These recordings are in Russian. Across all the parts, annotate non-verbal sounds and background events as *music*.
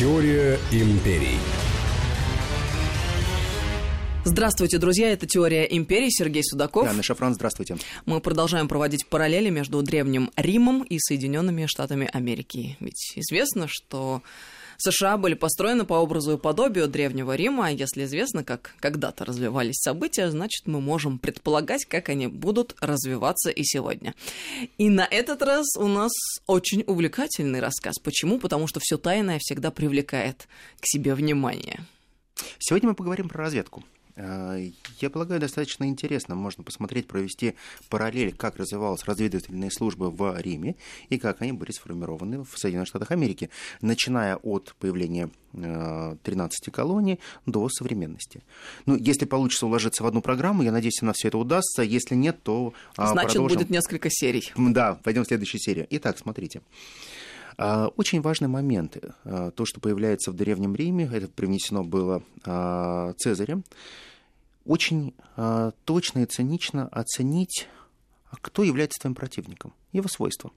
Теория империй. Здравствуйте, друзья, это «Теория империи», Сергей Судаков. Анна Шафран, здравствуйте. Мы продолжаем проводить параллели между Древним Римом и Соединенными Штатами Америки. Ведь известно, что США были построены по образу и подобию Древнего Рима, а если известно, как когда-то развивались события, значит, мы можем предполагать, как они будут развиваться и сегодня. И на этот раз у нас очень увлекательный рассказ. Почему? Потому что все тайное всегда привлекает к себе внимание. Сегодня мы поговорим про разведку. Э, я полагаю, достаточно интересно. Можно посмотреть, провести параллель, как развивалась разведывательные службы в Риме и как они были сформированы в Соединенных Штатах Америки, начиная от появления 13 э, колоний до современности. Ну, если получится уложиться в одну программу, я надеюсь, у нас все это удастся. Если нет, то а, Значит, продолжим. будет несколько серий. Да, пойдем в следующую серию. Итак, смотрите. А, очень важный момент. А, то, что появляется в Древнем Риме, это привнесено было а, Цезарем. Очень точно и цинично оценить, кто является твоим противником, его свойства.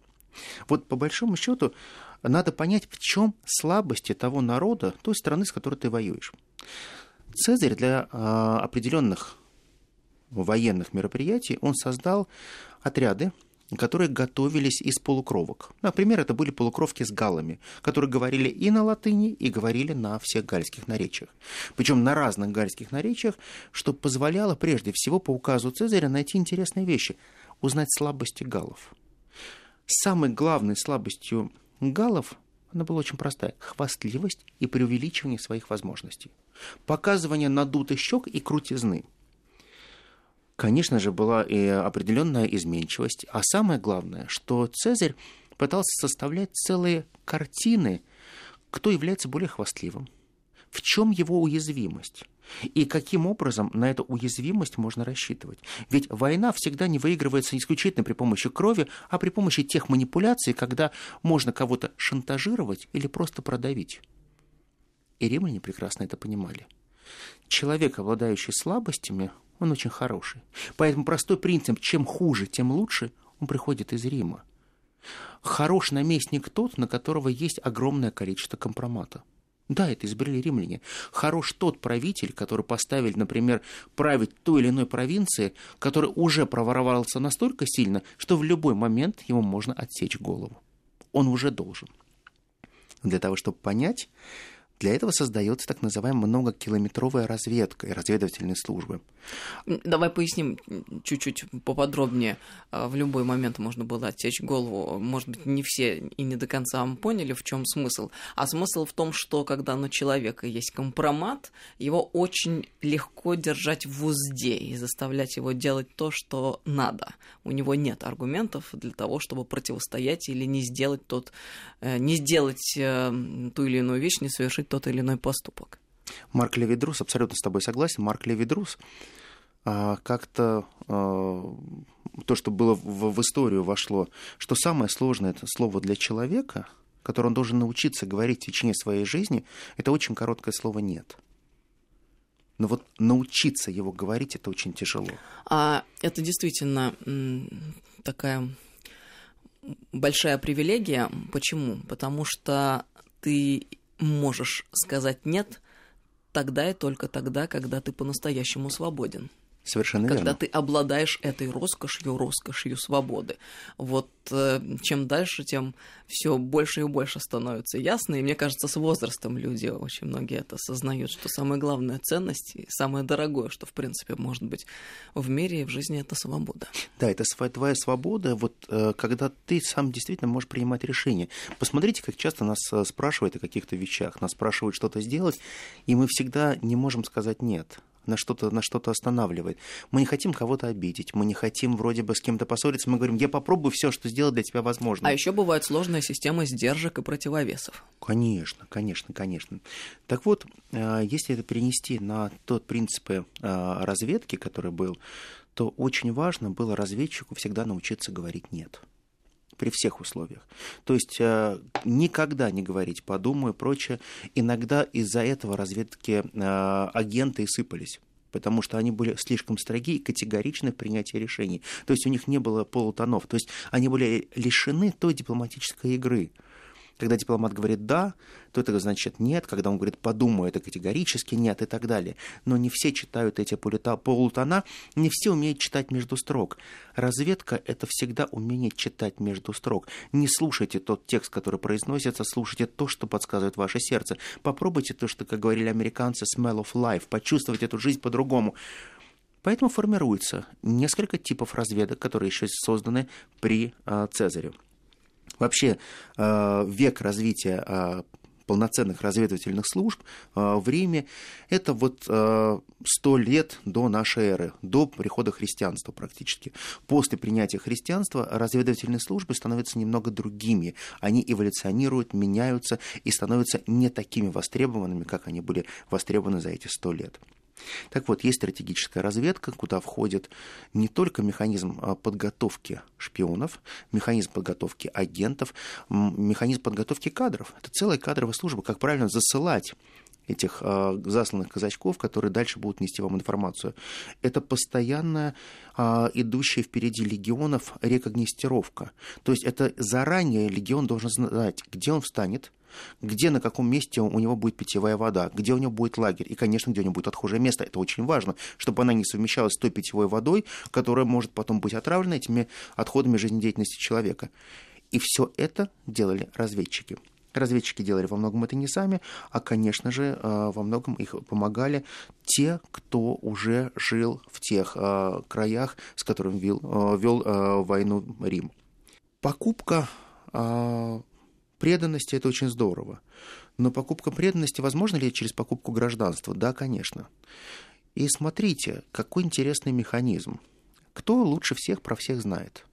Вот по большому счету надо понять, в чем слабости того народа, той страны, с которой ты воюешь. Цезарь для определенных военных мероприятий он создал отряды, которые готовились из полукровок. Например, это были полукровки с галлами, которые говорили и на латыни, и говорили на всех гальских наречиях. Причем на разных гальских наречиях, что позволяло прежде всего по указу Цезаря найти интересные вещи, узнать слабости галлов. Самой главной слабостью галлов она была очень простая. Хвастливость и преувеличивание своих возможностей. Показывание надутых щек и крутизны – конечно же, была и определенная изменчивость. А самое главное, что Цезарь пытался составлять целые картины, кто является более хвастливым, в чем его уязвимость. И каким образом на эту уязвимость можно рассчитывать? Ведь война всегда не выигрывается исключительно при помощи крови, а при помощи тех манипуляций, когда можно кого-то шантажировать или просто продавить. И римляне прекрасно это понимали. Человек, обладающий слабостями, он очень хороший. Поэтому простой принцип, чем хуже, тем лучше, он приходит из Рима. Хорош наместник тот, на которого есть огромное количество компромата. Да, это изобрели римляне. Хорош тот правитель, который поставил, например, править той или иной провинции, который уже проворовался настолько сильно, что в любой момент ему можно отсечь голову. Он уже должен. Для того, чтобы понять, для этого создается так называемая многокилометровая разведка и разведывательные службы. Давай поясним чуть-чуть поподробнее. А, в любой момент можно было отсечь голову. Может быть, не все и не до конца поняли, в чем смысл. А смысл в том, что когда на человека есть компромат, его очень легко держать в узде и заставлять его делать то, что надо. У него нет аргументов для того, чтобы противостоять или не сделать тот, э, не сделать э, ту или иную вещь, не совершить тот или иной поступок. Марк Левидрус, абсолютно с тобой согласен. Марк Левидрус а, как-то а, то, что было в, в историю вошло, что самое сложное это слово для человека, которое он должен научиться говорить в течение своей жизни, это очень короткое слово «нет». Но вот научиться его говорить это очень тяжело. А это действительно такая большая привилегия. Почему? Потому что ты можешь сказать «нет» тогда и только тогда, когда ты по-настоящему свободен. Совершенно когда верно. ты обладаешь этой роскошью, роскошью свободы. Вот э, чем дальше, тем все больше и больше становится ясно. И мне кажется, с возрастом люди очень многие это осознают, что самая главная ценность и самое дорогое, что в принципе может быть в мире и в жизни, это свобода. Да, это твоя свобода, вот э, когда ты сам действительно можешь принимать решения. Посмотрите, как часто нас э, спрашивают о каких-то вещах, нас спрашивают что-то сделать, и мы всегда не можем сказать нет на что-то на что-то останавливает. Мы не хотим кого-то обидеть, мы не хотим вроде бы с кем-то поссориться, мы говорим, я попробую все, что сделать для тебя возможно. А еще бывает сложная система сдержек и противовесов. Конечно, конечно, конечно. Так вот, э, если это перенести на тот принцип э, разведки, который был, то очень важно было разведчику всегда научиться говорить «нет» при всех условиях. То есть э, никогда не говорить «подумаю» и прочее. Иногда из-за этого разведки э, агенты и сыпались потому что они были слишком строги и категоричны в принятии решений. То есть у них не было полутонов. То есть они были лишены той дипломатической игры, Когда дипломат говорит «да», то это значит «нет», когда он говорит «подумаю», это категорически «нет» и так далее. Но не все читают эти полутона, не все умеют читать между строк. Разведка — это всегда умение читать между строк. Не слушайте тот текст, который произносится, слушайте то, что подсказывает ваше сердце. Попробуйте то, что, как говорили американцы, smell of life, почувствовать эту жизнь по-другому. Поэтому формируется несколько типов разведок, которые еще созданы при э, Цезаре. Вообще, э, век развития э, полноценных разведывательных служб в Риме, это вот сто лет до нашей эры, до прихода христианства практически. После принятия христианства разведывательные службы становятся немного другими. Они эволюционируют, меняются и становятся не такими востребованными, как они были востребованы за эти сто лет. Так вот, есть стратегическая разведка, куда входит не только механизм а, подготовки шпионов, механизм подготовки агентов, механизм подготовки кадров. Это целая кадровая служба, как правильно засылать этих э, засланных казачков, которые дальше будут нести вам информацию. Это постоянная э, идущая впереди легионов рекогнистировка. То есть это заранее легион должен знать, где он встанет, где, на каком месте у него будет питьевая вода, где у него будет лагерь, и, конечно, где у него будет отхожее место. Это очень важно, чтобы она не совмещалась с той питьевой водой, которая может потом быть отравлена этими отходами жизнедеятельности человека. И все это делали разведчики. Разведчики делали во многом это не сами, а, конечно же, э, во многом их помогали те, кто уже жил в тех э, краях, с которыми вел, э, вел войну Рим. Покупка преданности – это очень здорово. Но покупка преданности возможно ли через покупку гражданства? Да, конечно. И смотрите, какой интересный механизм. Кто лучше всех про всех знает?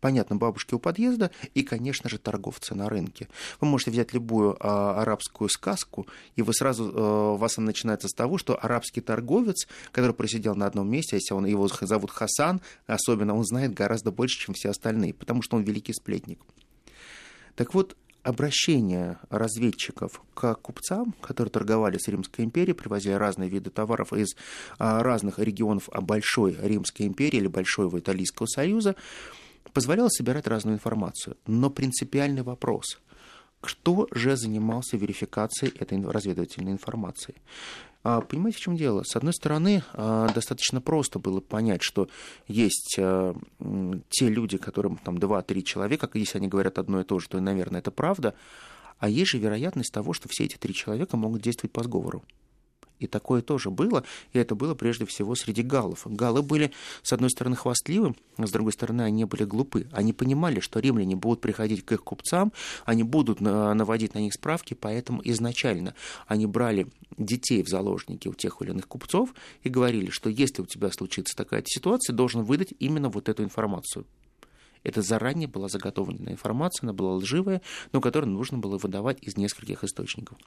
Понятно, бабушки у подъезда и, конечно же, торговцы на рынке. Вы можете взять любую а, арабскую сказку, и вы сразу, а, вас она начинается с того, что арабский торговец, который просидел на одном месте, если он, его зовут Хасан, особенно он знает гораздо больше, чем все остальные, потому что он великий сплетник. Так вот, обращение разведчиков к купцам, которые торговали с Римской империей, привозя разные виды товаров из а, разных регионов Большой Римской империи или Большого Италийского союза, позволяло собирать разную информацию. Но принципиальный вопрос – кто же занимался верификацией этой разведывательной информации? А, понимаете, в чем дело? С одной стороны, а, достаточно просто было понять, что есть а, те люди, которым там 2-3 человека, если они говорят одно и то же, то, наверное, это правда, а есть же вероятность того, что все эти три человека могут действовать по сговору. И такое тоже было, и это было прежде всего среди галлов. Галлы были, с одной стороны, хвастливы, а с другой стороны, они были глупы. Они понимали, что римляне будут приходить к их купцам, они будут наводить на них справки, поэтому изначально они брали детей в заложники у тех или иных купцов и говорили, что если у тебя случится такая ситуация, должен выдать именно вот эту информацию. Это заранее была заготовленная информация, она была лживая, но которую нужно было выдавать из нескольких источников.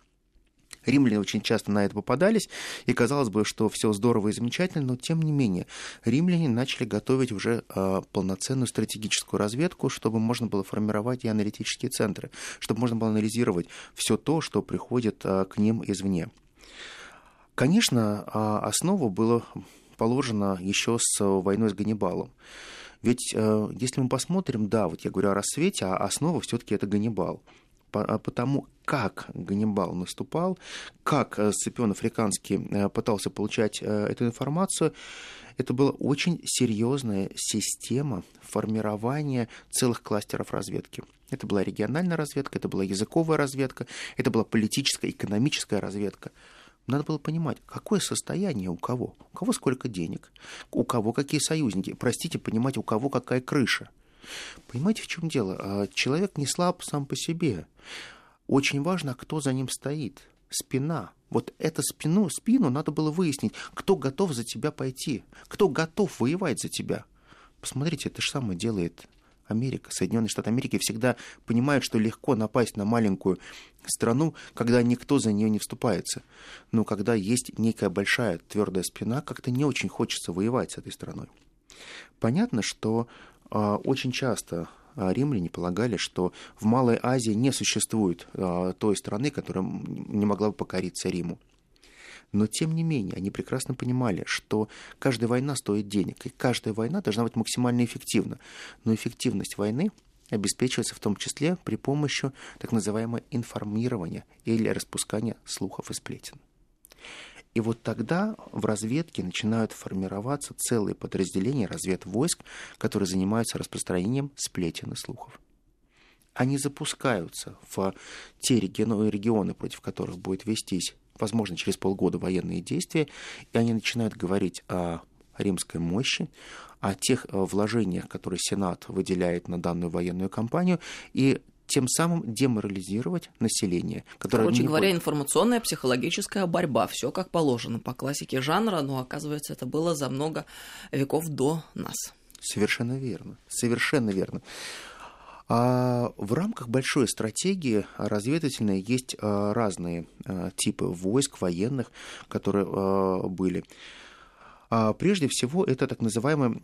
Римляне очень часто на это попадались, и казалось бы, что все здорово и замечательно, но тем не менее римляне начали готовить уже э, полноценную стратегическую разведку, чтобы можно было формировать и аналитические центры, чтобы можно было анализировать все то, что приходит э, к ним извне. Конечно, э, основу было положено еще с войной с Ганнибалом. Ведь э, если мы посмотрим, да, вот я говорю о рассвете, а основа все-таки это Ганнибал. А, потому как Ганнибал наступал, как э, Сципион Африканский э, пытался получать э, эту информацию, это была очень серьезная система формирования целых кластеров разведки. Это была региональная разведка, это была языковая разведка, это была политическая, экономическая разведка. Надо было понимать, какое состояние у кого, у кого сколько денег, у кого какие союзники. Простите, понимать, у кого какая крыша – Понимаете, в чем дело? А, человек не слаб сам по себе. Очень важно, кто за ним стоит. Спина. Вот эту спину, спину надо было выяснить, кто готов за тебя пойти, кто готов воевать за тебя. Посмотрите, это же самое делает Америка, Соединенные Штаты Америки всегда понимают, что легко напасть на маленькую страну, когда никто за нее не вступается. Но когда есть некая большая твердая спина, как-то не очень хочется воевать с этой страной. Понятно, что очень часто а, римляне полагали, что в Малой Азии не существует а, той страны, которая не могла бы покориться Риму. Но, тем не менее, они прекрасно понимали, что каждая война стоит денег, и каждая война должна быть максимально эффективна. Но эффективность войны обеспечивается в том числе при помощи так называемого информирования или распускания слухов и сплетен. И вот тогда в разведке начинают формироваться целые подразделения разведвойск, которые занимаются распространением сплетен и слухов. Они запускаются в те регионы, против которых будет вестись, возможно, через полгода военные действия, и они начинают говорить о римской мощи, о тех э, вложениях, которые Сенат выделяет на данную военную кампанию, и тем самым деморализировать население. Которое Короче говоря, будет... информационная психологическая борьба, все как положено по классике жанра, но оказывается это было за много веков до нас. Совершенно верно, совершенно верно. А в рамках большой стратегии разведывательной есть а, разные а, типы войск военных, которые а, были. Прежде всего, это так называемый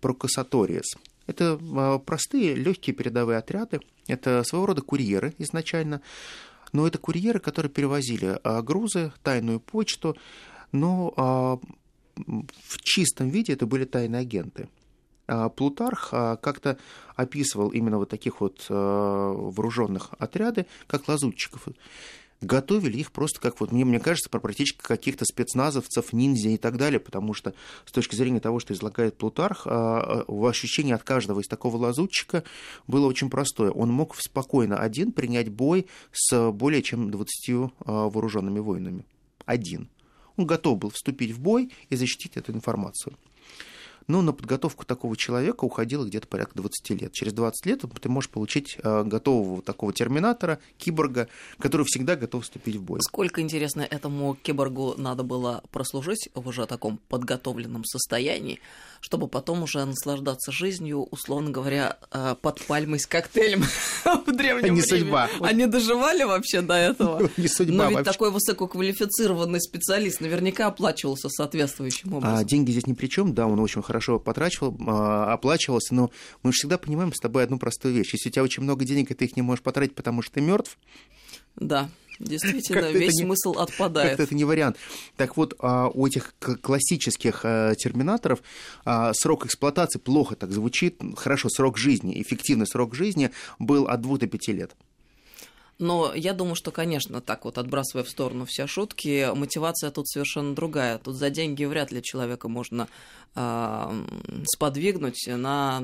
прокассаториес. Это простые легкие передовые отряды, это своего рода курьеры изначально, но это курьеры, которые перевозили грузы, тайную почту, но в чистом виде это были тайные агенты. А, Плутарх а, как-то описывал именно вот таких вот а, вооруженных отряды, как лазутчиков. Готовили их просто как вот, мне, мне кажется, практически каких-то спецназовцев, ниндзя и так далее, потому что с точки зрения того, что излагает Плутарх, ощущение от каждого из такого лазутчика было очень простое. Он мог спокойно один принять бой с более чем 20 вооруженными воинами. Один. Он готов был вступить в бой и защитить эту информацию. Но на подготовку такого человека уходило где-то порядка 20 лет. Через 20 лет ты можешь получить э, готового такого терминатора, киборга, который всегда готов вступить в бой. Сколько, интересно, этому киборгу надо было прослужить в уже таком подготовленном состоянии, чтобы потом уже наслаждаться жизнью, условно говоря, э, под пальмой с коктейлем *laughs* в древнем Не судьба. Они доживали вообще до этого? *laughs* Не судьба Но ведь такой высококвалифицированный специалист наверняка оплачивался соответствующим а образом. А деньги здесь ни при чем, да, он очень хорошо хорошо потрачивал, а, оплачивался, но мы же всегда понимаем с тобой одну простую вещь. Если у тебя очень много денег, и ты их не можешь потратить, потому что ты мертв. Да. Действительно, весь не, смысл отпадает. Как-то это не вариант. Так вот, а, у этих классических а, терминаторов срок эксплуатации плохо так звучит. Хорошо, срок жизни, эффективный срок жизни был от 2 до 5 лет. Но я думаю, что, конечно, так вот, отбрасывая в сторону все шутки, мотивация тут совершенно другая. Тут за деньги вряд ли человека можно э, сподвигнуть на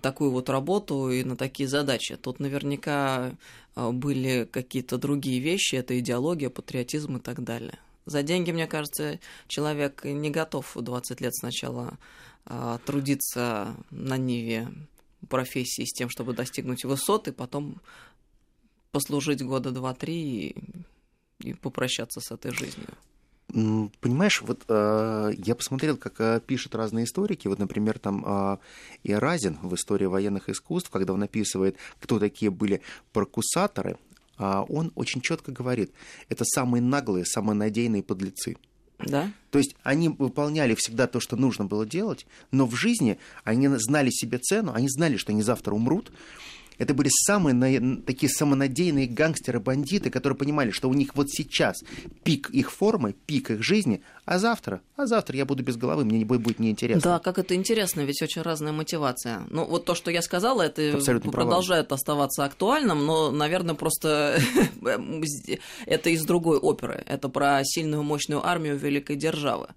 такую вот работу и на такие задачи. Тут наверняка а, были какие-то другие вещи, это идеология, патриотизм и так далее. За деньги, мне кажется, человек не готов 20 лет сначала э, трудиться на ниве профессии с тем, чтобы достигнуть высоты, потом послужить года два-три и, и попрощаться с этой жизнью. Понимаешь, вот э, я посмотрел, как э, пишут разные историки. Вот, например, там э, Иоразин в истории военных искусств, когда он описывает, кто такие были прокусаторы, э, он очень четко говорит, это самые наглые, самые надейные подлецы. Да. То есть они выполняли всегда то, что нужно было делать, но в жизни они знали себе цену, они знали, что они завтра умрут, это были самые такие самонадеянные гангстеры-бандиты, которые понимали, что у них вот сейчас пик их формы, пик их жизни, а завтра, а завтра я буду без головы, мне не будет, неинтересно. Да, как это интересно, ведь очень разная мотивация. Ну, вот то, что я сказала, это Абсолютно продолжает права. оставаться актуальным, но, наверное, просто *laughs* это из другой оперы. Это про сильную, мощную армию великой державы.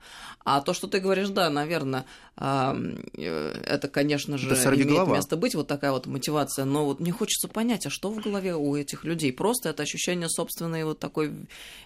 А то, что ты говоришь, да, наверное, это, конечно же, да имеет голова. место быть, вот такая вот мотивация, но вот мне хочется понять, а что в голове у этих людей? Просто это ощущение собственной вот такой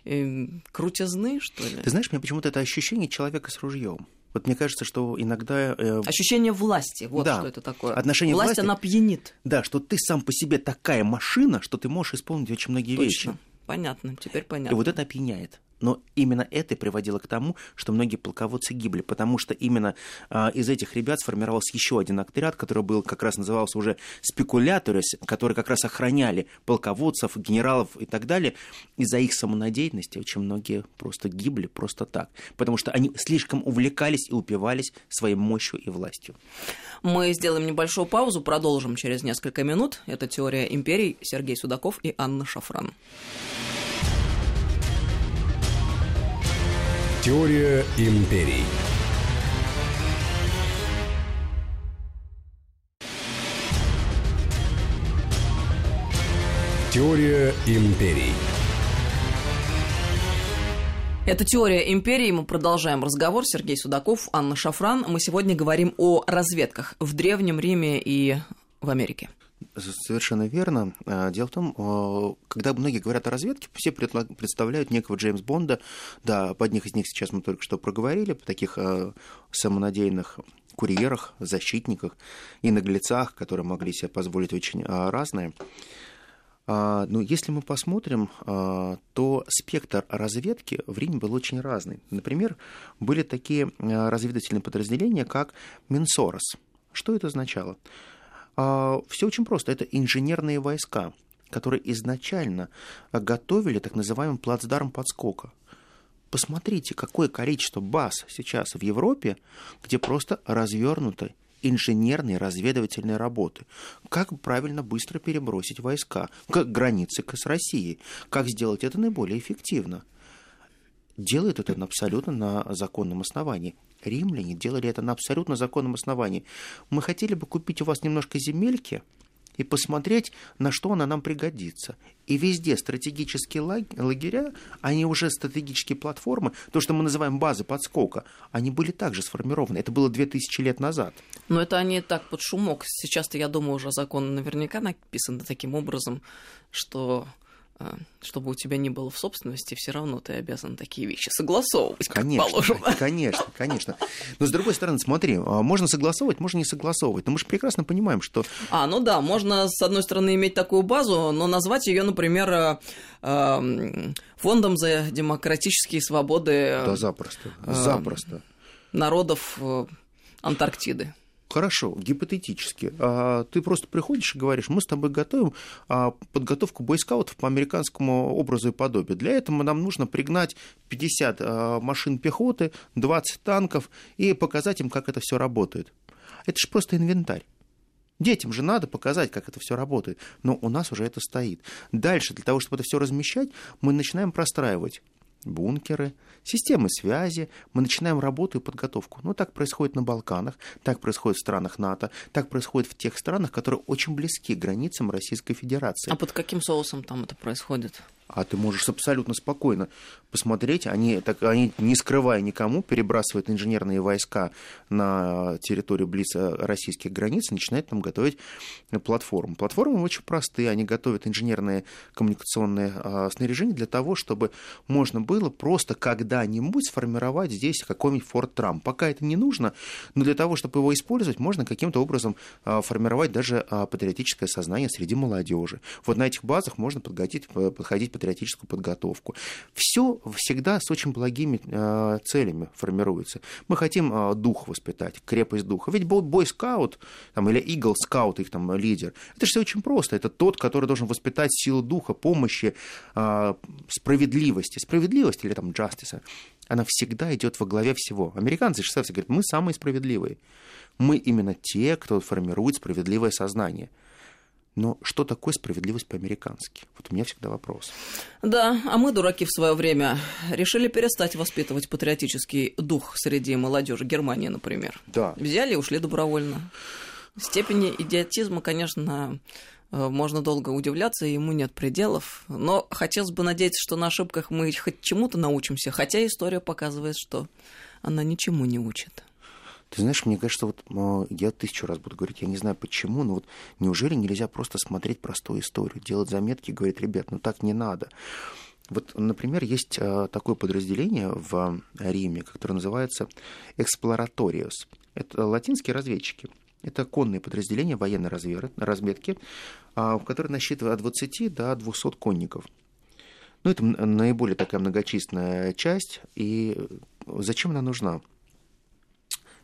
э, крутизны, что ли? Ты знаешь, мне почему-то это ощущение человека с ружьем. Вот мне кажется, что иногда... Э... Ощущение власти, вот да. что это такое. Отношение Власть, власти, она пьянит. Да, что ты сам по себе такая машина, что ты можешь исполнить очень многие Точно. вещи. Понятно, теперь понятно. И вот это опьяняет. Но именно это приводило к тому, что многие полководцы гибли, потому что именно а, из этих ребят сформировался еще один отряд, который был как раз назывался уже спекуляторы, которые как раз охраняли полководцев, генералов и так далее. Из-за их самонадеянности очень многие просто гибли просто так, потому что они слишком увлекались и упивались своей мощью и властью. Мы сделаем небольшую паузу, продолжим через несколько минут. Это «Теория империй» Сергей Судаков и Анна Шафран. Теория империй. Теория империй. Это «Теория империи». Мы продолжаем разговор. Сергей Судаков, Анна Шафран. Мы сегодня говорим о разведках в Древнем Риме и в Америке. Совершенно верно. А, дело в том, когда многие говорят о разведке, все представляют некого Джеймс Бонда. Да, под них из них сейчас мы только что проговорили, по таких а, самонадеянных курьерах, защитниках и наглецах, которые могли себе позволить очень а, разное. Но ну, если мы посмотрим, то спектр разведки в Риме был очень разный. Например, были такие разведывательные подразделения, как Минсорос. Что это означало? Все очень просто. Это инженерные войска, которые изначально готовили так называемый плацдарм подскока. Посмотрите, какое количество баз сейчас в Европе, где просто развернуты инженерные разведывательные работы. Как правильно быстро перебросить войска к границе с Россией. Как сделать это наиболее эффективно. Делают это абсолютно на законном основании. Римляне делали это на абсолютно законном основании. Мы хотели бы купить у вас немножко земельки – и посмотреть, на что она нам пригодится. И везде стратегические лагеря, они уже стратегические платформы, то, что мы называем базы подскока, они были также сформированы. Это было 2000 лет назад. Но это они так под шумок. Сейчас-то, я думаю, уже закон наверняка написан таким образом, что чтобы у тебя не было в собственности, все равно ты обязан такие вещи согласовывать, конечно, как положено. *laughs* Конечно, конечно. Но с другой стороны, смотри, а, можно согласовывать, можно не согласовывать. Но мы же прекрасно понимаем, что... А, ну да, можно, с одной стороны, иметь такую базу, но назвать ее, например, э, фондом за демократические свободы... Да, запросто, запросто. Народов Антарктиды. Хорошо, гипотетически. А, ты просто приходишь и говоришь, мы с тобой готовим а, подготовку бойскаутов по американскому образу и подобию. Для этого нам нужно пригнать 50 а, машин пехоты, 20 танков и показать им, как это все работает. Это же просто инвентарь. Детям же надо показать, как это все работает. Но у нас уже это стоит. Дальше, для того, чтобы это все размещать, мы начинаем простраивать бункеры, системы связи, мы начинаем работу и подготовку. Ну, так происходит на Балканах, так происходит в странах НАТО, так происходит в тех странах, которые очень близки к границам Российской Федерации. А под каким соусом там это происходит? А ты можешь абсолютно спокойно посмотреть. Они, так, они не скрывая никому, перебрасывают инженерные войска на территорию близ российских границ и начинают там готовить платформу. Платформы очень простые, они готовят инженерные коммуникационные а, снаряжения для того, чтобы можно было просто когда-нибудь сформировать здесь какой-нибудь Форт Трамп. Пока это не нужно, но для того, чтобы его использовать, можно каким-то образом а, формировать даже а, патриотическое сознание среди молодежи. Вот на этих базах можно подходить, подходить патриотическую подготовку. Все всегда с очень благими э, целями формируется. Мы хотим э, дух воспитать, крепость духа. Ведь бойскаут там, или игл скаут, их там лидер, это же все очень просто. Это тот, который должен воспитать силу духа, помощи, э, справедливости. Справедливость или там justice, она всегда идет во главе всего. Американцы же говорят, мы самые справедливые. Мы именно те, кто формирует справедливое сознание. Но что такое справедливость по-американски? Вот у меня всегда вопрос. Да, а мы, дураки, в свое время решили перестать воспитывать патриотический дух среди молодежи Германии, например. Да. Взяли и ушли добровольно. Степени идиотизма, конечно, э, можно долго удивляться, ему нет пределов. Но хотелось бы надеяться, что на ошибках мы хоть чему-то научимся, хотя история показывает, что она ничему не учит. Ты знаешь, мне кажется, вот я тысячу раз буду говорить, я не знаю почему, но вот неужели нельзя просто смотреть простую историю, делать заметки говорить, ребят, ну так не надо. Вот, например, есть а, такое подразделение в Риме, которое называется «эксплораториус». Это латинские разведчики. Это конные подразделения военной разведки, а, в которые насчитывают от 20 до 200 конников. Ну, это наиболее такая многочисленная часть. И зачем она нужна?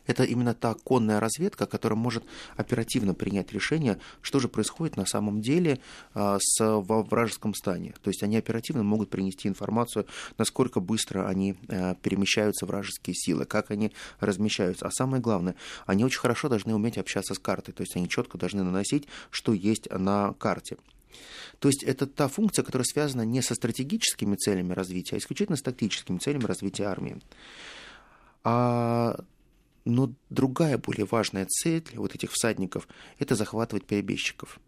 Это именно та конная разведка, которая может оперативно принять решение, что же происходит на самом деле а, с, во вражеском стане. То есть они оперативно могут принести информацию, насколько быстро они а, перемещаются вражеские силы, как они размещаются. А самое главное, они очень хорошо должны уметь общаться с картой, то есть они четко должны наносить, что есть на карте. То есть это та функция, которая связана не со стратегическими целями развития, а исключительно с тактическими целями развития армии. А но другая, более важная цель вот этих всадников – это захватывать перебежчиков.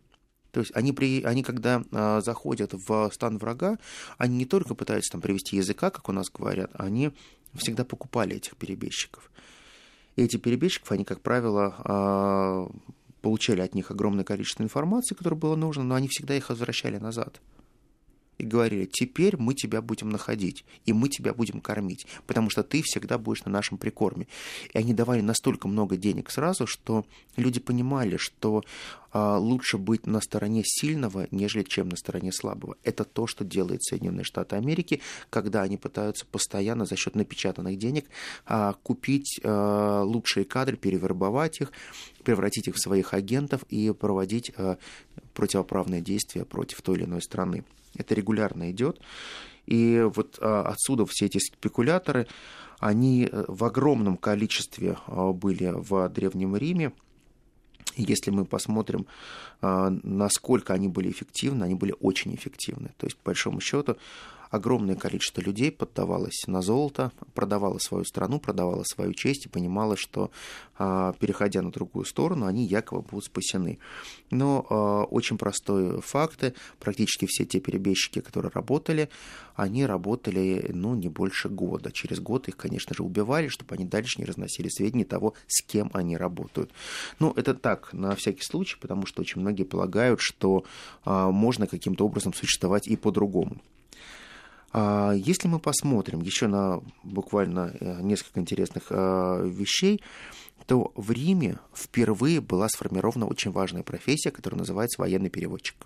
То есть они, при, они когда а, заходят в стан врага, они не только пытаются там привести языка, как у нас говорят, они всегда покупали этих перебежчиков. И эти перебежчиков, они, как правило, а, получали от них огромное количество информации, которое было нужно, но они всегда их возвращали назад и говорили, теперь мы тебя будем находить, и мы тебя будем кормить, потому что ты всегда будешь на нашем прикорме. И они давали настолько много денег сразу, что люди понимали, что а, лучше быть на стороне сильного, нежели чем на стороне слабого. Это то, что делает Соединенные Штаты Америки, когда они пытаются постоянно за счет напечатанных денег а, купить а, лучшие кадры, перевербовать их, превратить их в своих агентов и проводить а, противоправные действия против той или иной страны. Это регулярно идет. И вот а, отсюда все эти спекуляторы, они э, в огромном количестве а, были в Древнем Риме. Если мы посмотрим, а, насколько они были эффективны, они были очень эффективны. То есть, по большому счету, огромное количество людей поддавалось на золото, продавало свою страну, продавало свою честь и понимало, что, а, переходя на другую сторону, они якобы будут спасены. Но а, очень простые факты. Практически все те перебежчики, которые работали, они работали, ну, не больше года. Через год их, конечно же, убивали, чтобы они дальше не разносили сведения того, с кем они работают. Ну, это так, на всякий случай, потому что очень многие полагают, что а, можно каким-то образом существовать и по-другому. А если мы посмотрим еще на буквально э, несколько интересных э, вещей, то в Риме впервые была сформирована очень важная профессия, которая называется военный переводчик.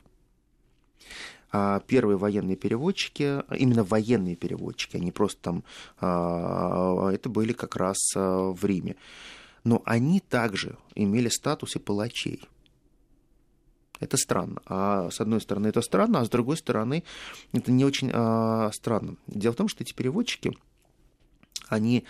А первые военные переводчики, именно военные переводчики, они просто там, а, это были как раз э, в Риме. Но они также имели статус и палачей. Это странно. А с одной стороны это странно, а с другой стороны это не очень а, странно. Дело в том, что эти переводчики, они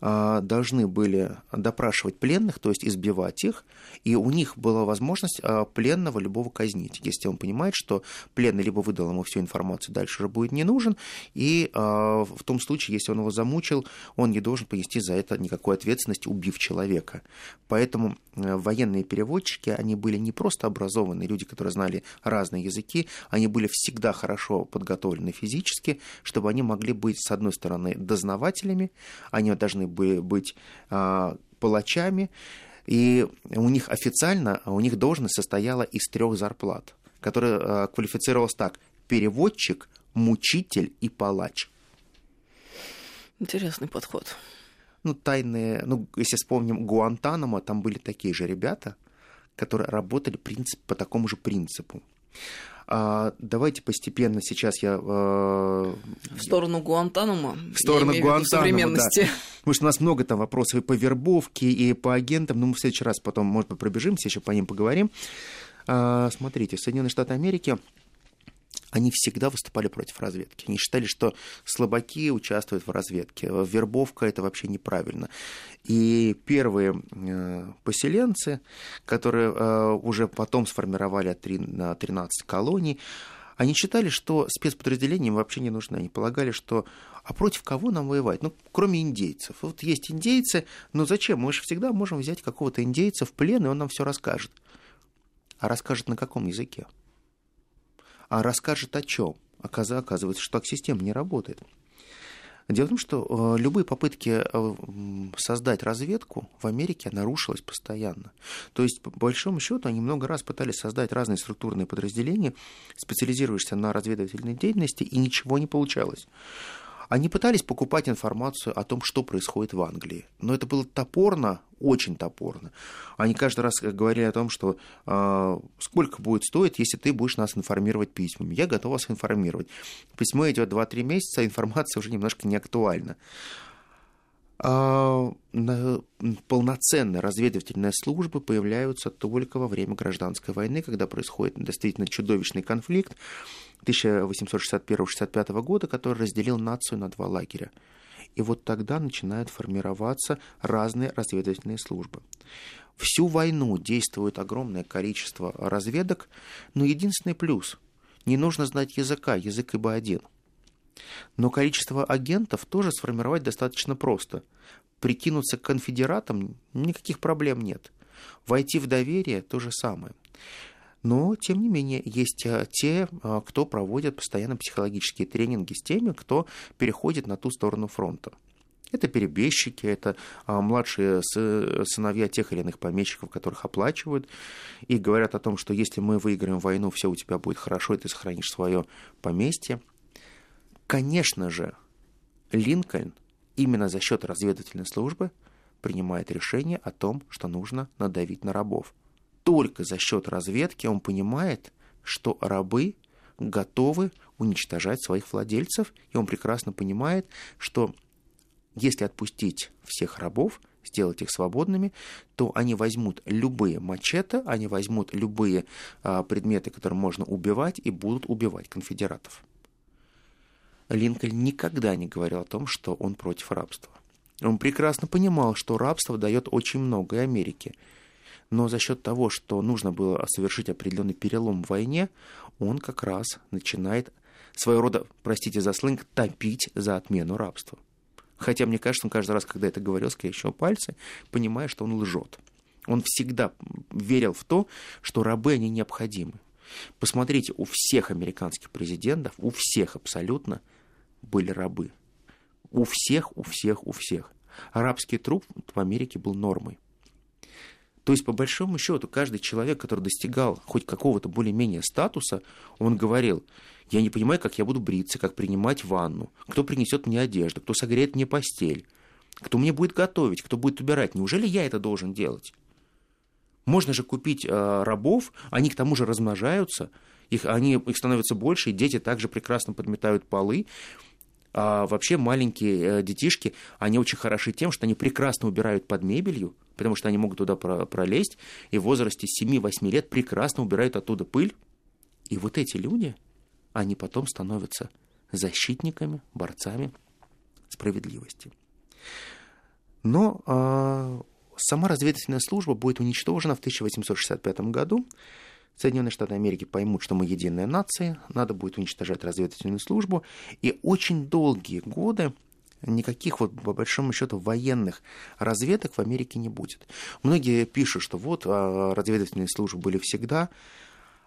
должны были допрашивать пленных, то есть избивать их, и у них была возможность а, пленного любого казнить, если он понимает, что пленный либо выдал ему всю информацию, дальше уже будет не нужен, и а, в том случае, если он его замучил, он не должен понести за это никакой ответственности, убив человека. Поэтому военные переводчики, они были не просто образованные люди, которые знали разные языки, они были всегда хорошо подготовлены физически, чтобы они могли быть, с одной стороны, дознавателями, они должны бы быть а, палачами, и у них официально, у них должность состояла из трех зарплат, которая а, квалифицировалась так – переводчик, мучитель и палач. Интересный подход. Ну, тайные, ну, если вспомним Гуантанамо, там были такие же ребята, которые работали принцип, по такому же принципу. А, давайте постепенно сейчас я... А... В сторону Гуантанамо. В сторону Гуантанамо, да. Потому что у нас много там вопросов и по вербовке, и по агентам, но мы в следующий раз потом, может быть, пробежимся, еще по ним поговорим. А, смотрите, Соединенные Штаты Америки они всегда выступали против разведки. Они считали, что слабаки участвуют в разведке. Вербовка – это вообще неправильно. И первые э, поселенцы, которые э, уже потом сформировали на 13 колоний, они считали, что спецподразделения им вообще не нужны. Они полагали, что а против кого нам воевать? Ну, кроме индейцев. Вот есть индейцы, но зачем? Мы же всегда можем взять какого-то индейца в плен, и он нам все расскажет. А расскажет на каком языке? А расскажет о чем. Оказывается, что так система не работает. Дело в том, что э, любые попытки э, создать разведку в Америке нарушилась постоянно. То есть, по большому счету, они много раз пытались создать разные структурные подразделения, специализируясь на разведывательной деятельности, и ничего не получалось. Они пытались покупать информацию о том, что происходит в Англии. Но это было топорно, очень топорно. Они каждый раз говорили о том, что э, сколько будет стоить, если ты будешь нас информировать письмами. Я готов вас информировать. Письмо идет 2-3 месяца, а информация уже немножко не актуальна. А, полноценные разведывательные службы появляются только во время гражданской войны, когда происходит действительно чудовищный конфликт 1861-65 года, который разделил нацию на два лагеря. И вот тогда начинают формироваться разные разведывательные службы. Всю войну действует огромное количество разведок, но единственный плюс – не нужно знать языка, язык ибо один – но количество агентов тоже сформировать достаточно просто. Прикинуться конфедератом никаких проблем нет. Войти в доверие то же самое. Но, тем не менее, есть э, те, э, кто проводит постоянно психологические тренинги с теми, кто переходит на ту сторону фронта. Это перебежчики, это а, младшие сыновья тех или иных помещиков, которых оплачивают, и говорят о том, что если мы выиграем войну, все у тебя будет хорошо, и ты сохранишь свое поместье. Конечно же, Линкольн именно за счет разведывательной службы принимает решение о том, что нужно надавить на рабов. Только за счет разведки он понимает, что рабы готовы уничтожать своих владельцев, и он прекрасно понимает, что если отпустить всех рабов, сделать их свободными, то они возьмут любые мачете, они возьмут любые а, предметы, которые можно убивать, и будут убивать конфедератов. Линкольн никогда не говорил о том, что он против рабства. Он прекрасно понимал, что рабство дает очень много Америке. Но за счет того, что нужно было совершить определенный перелом в войне, он как раз начинает своего рода, простите за сленг, топить за отмену рабства. Хотя, мне кажется, он каждый раз, когда это говорил, скрещивал пальцы, понимая, что он лжет. Он всегда верил в то, что рабы, они необходимы. Посмотрите, у всех американских президентов, у всех абсолютно были рабы. У всех, у всех, у всех. Арабский труп в Америке был нормой. То есть, по большому счету, каждый человек, который достигал хоть какого-то более-менее статуса, он говорил, я не понимаю, как я буду бриться, как принимать ванну, кто принесет мне одежду, кто согреет мне постель, кто мне будет готовить, кто будет убирать. Неужели я это должен делать? Можно же купить э, рабов, они к тому же размножаются, их, они, их становится больше, и дети также прекрасно подметают полы. А вообще маленькие э, детишки, они очень хороши тем, что они прекрасно убирают под мебелью, потому что они могут туда пролезть, и в возрасте 7-8 лет прекрасно убирают оттуда пыль. И вот эти люди, они потом становятся защитниками, борцами справедливости. Но э, сама разведывательная служба будет уничтожена в 1865 году. Соединенные Штаты Америки поймут, что мы единая нация, надо будет уничтожать разведывательную службу. И очень долгие годы никаких вот, по большому счету, военных разведок в Америке не будет. Многие пишут, что вот а, разведывательные службы были всегда,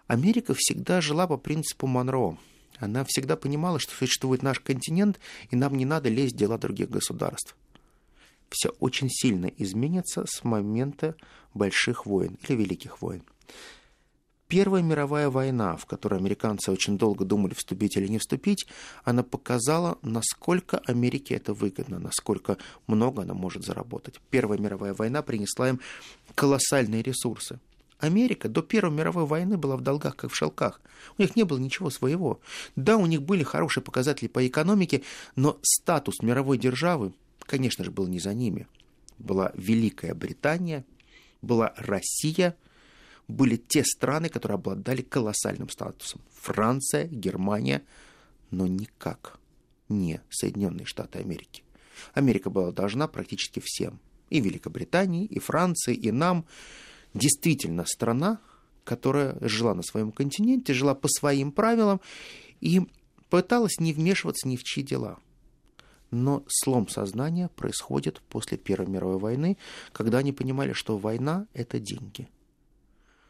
Америка всегда жила по принципу Монро. Она всегда понимала, что существует наш континент, и нам не надо лезть в дела других государств. Все очень сильно изменится с момента больших войн или великих войн. Первая мировая война, в которую американцы очень долго думали, вступить или не вступить, она показала, насколько Америке это выгодно, насколько много она может заработать. Первая мировая война принесла им колоссальные ресурсы. Америка до Первой мировой войны была в долгах, как в шелках. У них не было ничего своего. Да, у них были хорошие показатели по экономике, но статус мировой державы, конечно же, был не за ними. Была Великая Британия, была Россия, были те страны, которые обладали колоссальным статусом. Франция, Германия, но никак не Соединенные Штаты Америки. Америка была должна практически всем. И Великобритании, и Франции, и нам действительно страна, которая жила на своем континенте, жила по своим правилам и пыталась не вмешиваться ни в чьи дела. Но слом сознания происходит после Первой мировой войны, когда они понимали, что война – это деньги.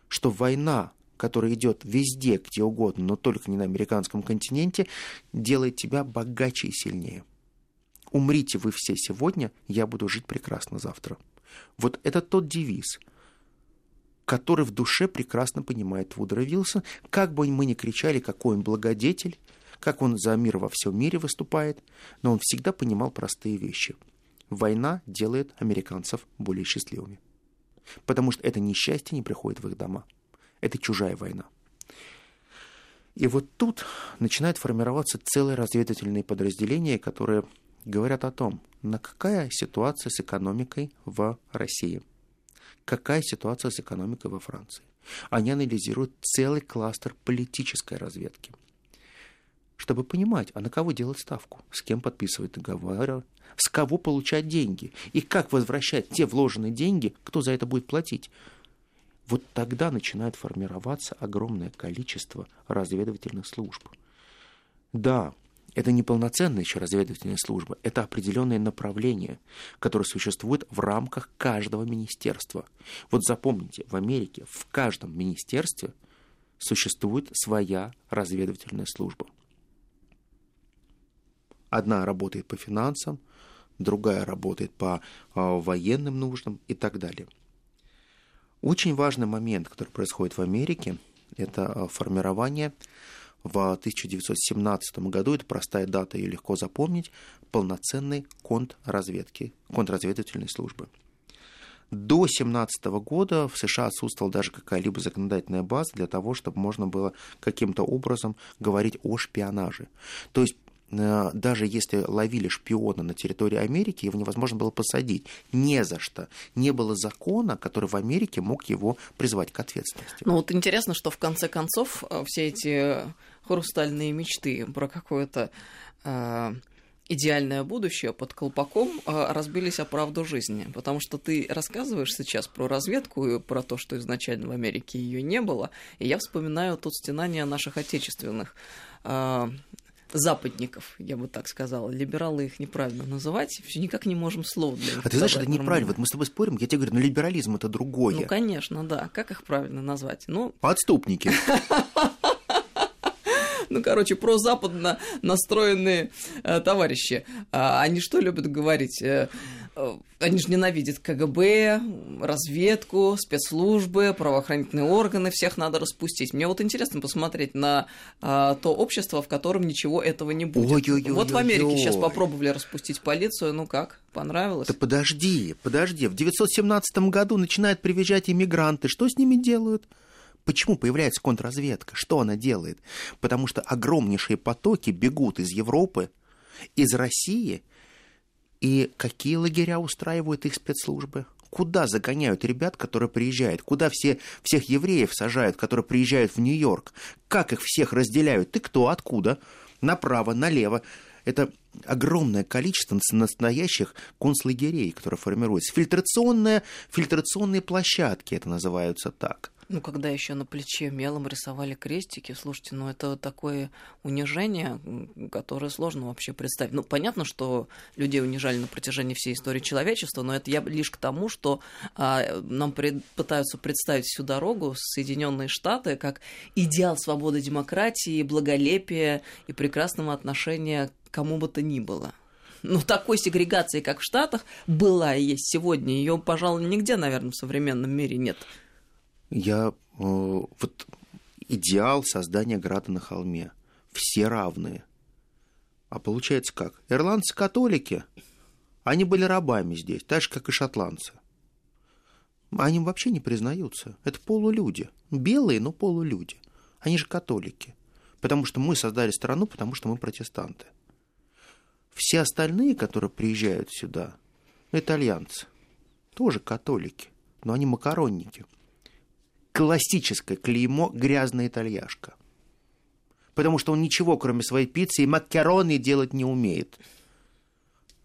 Что война, которая идет везде, где угодно, но только не на американском континенте, делает тебя богаче и сильнее. Умрите вы все сегодня, я буду жить прекрасно завтра. Вот это тот девиз – который в душе прекрасно понимает Вудро Вилсон, как бы мы ни кричали, какой он благодетель, как он за мир во всем мире выступает, но он всегда понимал простые вещи. Война делает американцев более счастливыми. Потому что это несчастье не приходит в их дома. Это чужая война. И вот тут начинают формироваться целые разведывательные подразделения, которые говорят о том, на какая ситуация с экономикой в России – какая ситуация с экономикой во Франции. Они анализируют целый кластер политической разведки, чтобы понимать, а на кого делать ставку, с кем подписывать договор, с кого получать деньги и как возвращать те вложенные деньги, кто за это будет платить. Вот тогда начинает формироваться огромное количество разведывательных служб. Да, это не полноценная еще разведывательная служба, это определенное направление, которое существует в рамках каждого министерства. Вот запомните, в Америке в каждом министерстве существует своя разведывательная служба. Одна работает по финансам, другая работает по а, военным нуждам и так далее. Очень важный момент, который происходит в Америке, это а, формирование в 1917 году, это простая дата, ее легко запомнить, полноценной контрразведки, контрразведывательной службы. До 17 года в США отсутствовала даже какая-либо законодательная база для того, чтобы можно было каким-то образом говорить о шпионаже. То есть даже если ловили шпиона на территории Америки, его невозможно было посадить. Не за что. Не было закона, который в Америке мог его призвать к ответственности. Ну вот интересно, что в конце концов э, все эти хрустальные мечты про какое-то э, идеальное будущее под колпаком э, разбились о правду жизни. Потому что ты рассказываешь сейчас про разведку и про то, что изначально в Америке ее не было. И я вспоминаю тут стенания наших отечественных э, западников, я бы так сказала. Либералы их неправильно называть, все никак не можем слов для них. А ты знаешь, это неправильно. Вот мы с тобой спорим, я тебе говорю, ну либерализм это другое. Ну, конечно, да. Как их правильно назвать? Ну... *laughs* Подступники. *laughs* Ну, короче, про западно настроенные э, товарищи. А, они что любят говорить? Э, Э, они же ненавидят КГБ, разведку, спецслужбы, правоохранительные органы, всех надо распустить. Мне вот интересно посмотреть на а, то общество, в котором ничего этого не будет. Ой-ой-ой-ой-ой. Вот в Америке сейчас попробовали распустить полицию, ну как, понравилось? Да подожди, подожди, в 917 году начинают приезжать иммигранты, что с ними делают? Почему появляется контрразведка? Что она делает? Потому что огромнейшие потоки бегут из Европы, из России – и какие лагеря устраивают их спецслужбы? Куда загоняют ребят, которые приезжают? Куда все, всех евреев сажают, которые приезжают в Нью-Йорк? Как их всех разделяют? Ты кто? Откуда? Направо, налево. Это огромное количество настоящих концлагерей, которые формируются. Фильтрационные, фильтрационные площадки, это называются так. Ну, когда еще на плече мелом рисовали крестики, слушайте, ну это такое унижение, которое сложно вообще представить. Ну, понятно, что людей унижали на протяжении всей истории человечества, но это я лишь к тому, что а, нам пред, пытаются представить всю дорогу Соединенные Штаты как идеал свободы, демократии, благолепия и прекрасного отношения к кому бы то ни было ну, такой сегрегации, как в Штатах, была и есть сегодня. Ее, пожалуй, нигде, наверное, в современном мире нет я э, вот идеал создания града на холме. Все равные. А получается как? Ирландцы католики, они были рабами здесь, так же, как и шотландцы. Они вообще не признаются. Это полулюди. Белые, но полулюди. Они же католики. Потому что мы создали страну, потому что мы протестанты. Все остальные, которые приезжают сюда, итальянцы, тоже католики, но они макаронники – классическое клеймо «грязная итальяшка». Потому что он ничего, кроме своей пиццы и макароны делать не умеет.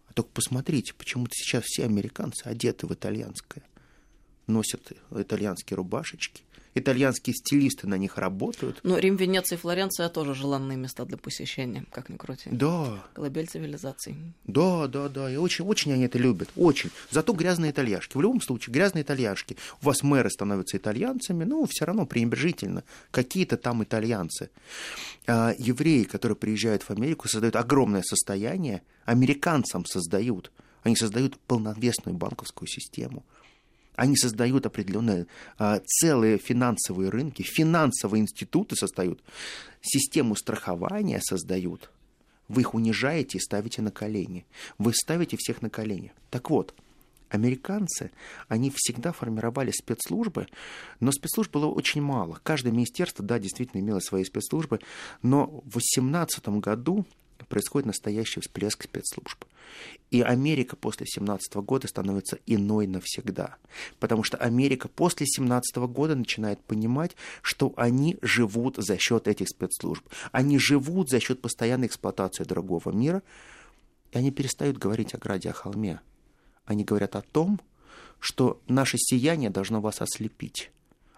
А только посмотрите, почему-то сейчас все американцы одеты в итальянское. Носят итальянские рубашечки, итальянские стилисты на них работают. Ну, Рим, Венеция и Флоренция тоже желанные места для посещения, как ни крути. Да. Колыбель цивилизации. Да, да, да, и очень, очень они это любят, очень. Зато грязные итальяшки. В любом случае, грязные итальяшки. У вас мэры становятся итальянцами, но все равно пренебрежительно. Какие-то там итальянцы. А, евреи, которые приезжают в Америку, создают огромное состояние, американцам создают. Они создают полновесную банковскую систему они создают определенные а, целые финансовые рынки, финансовые институты создают, систему страхования создают. Вы их унижаете и ставите на колени. Вы ставите всех на колени. Так вот, американцы, они всегда формировали спецслужбы, но спецслужб было очень мало. Каждое министерство, да, действительно имело свои спецслужбы, но в 2018 году происходит настоящий всплеск спецслужб. И Америка после 17 года становится иной навсегда. Потому что Америка после 17 года начинает понимать, что они живут за счет этих спецслужб. Они живут за счет постоянной эксплуатации другого мира. И они перестают говорить о граде, о холме. Они говорят о том, что наше сияние должно вас ослепить,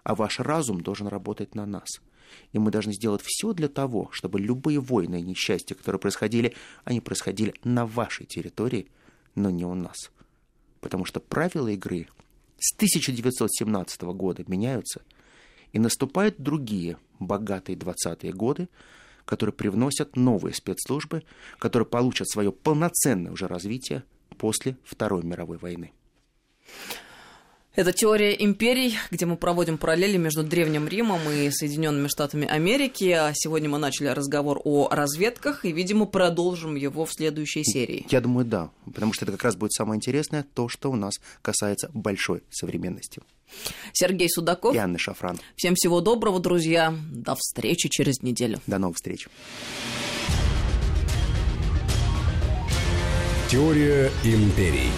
а ваш разум должен работать на нас – и мы должны сделать все для того, чтобы любые войны и несчастья, которые происходили, они происходили на вашей территории, но не у нас. Потому что правила игры с 1917 года меняются, И наступают другие богатые 20-е годы, которые привносят новые спецслужбы, которые получат свое полноценное уже развитие после Второй мировой войны. Это теория империй, где мы проводим параллели между Древним Римом и Соединенными Штатами Америки. А сегодня мы начали разговор о разведках и, видимо, продолжим его в следующей серии. Я думаю, да, потому что это как раз будет самое интересное, то, что у нас касается большой современности. Сергей Судаков и Анна Шафран. Всем всего доброго, друзья. До встречи через неделю. До новых встреч. Теория империй.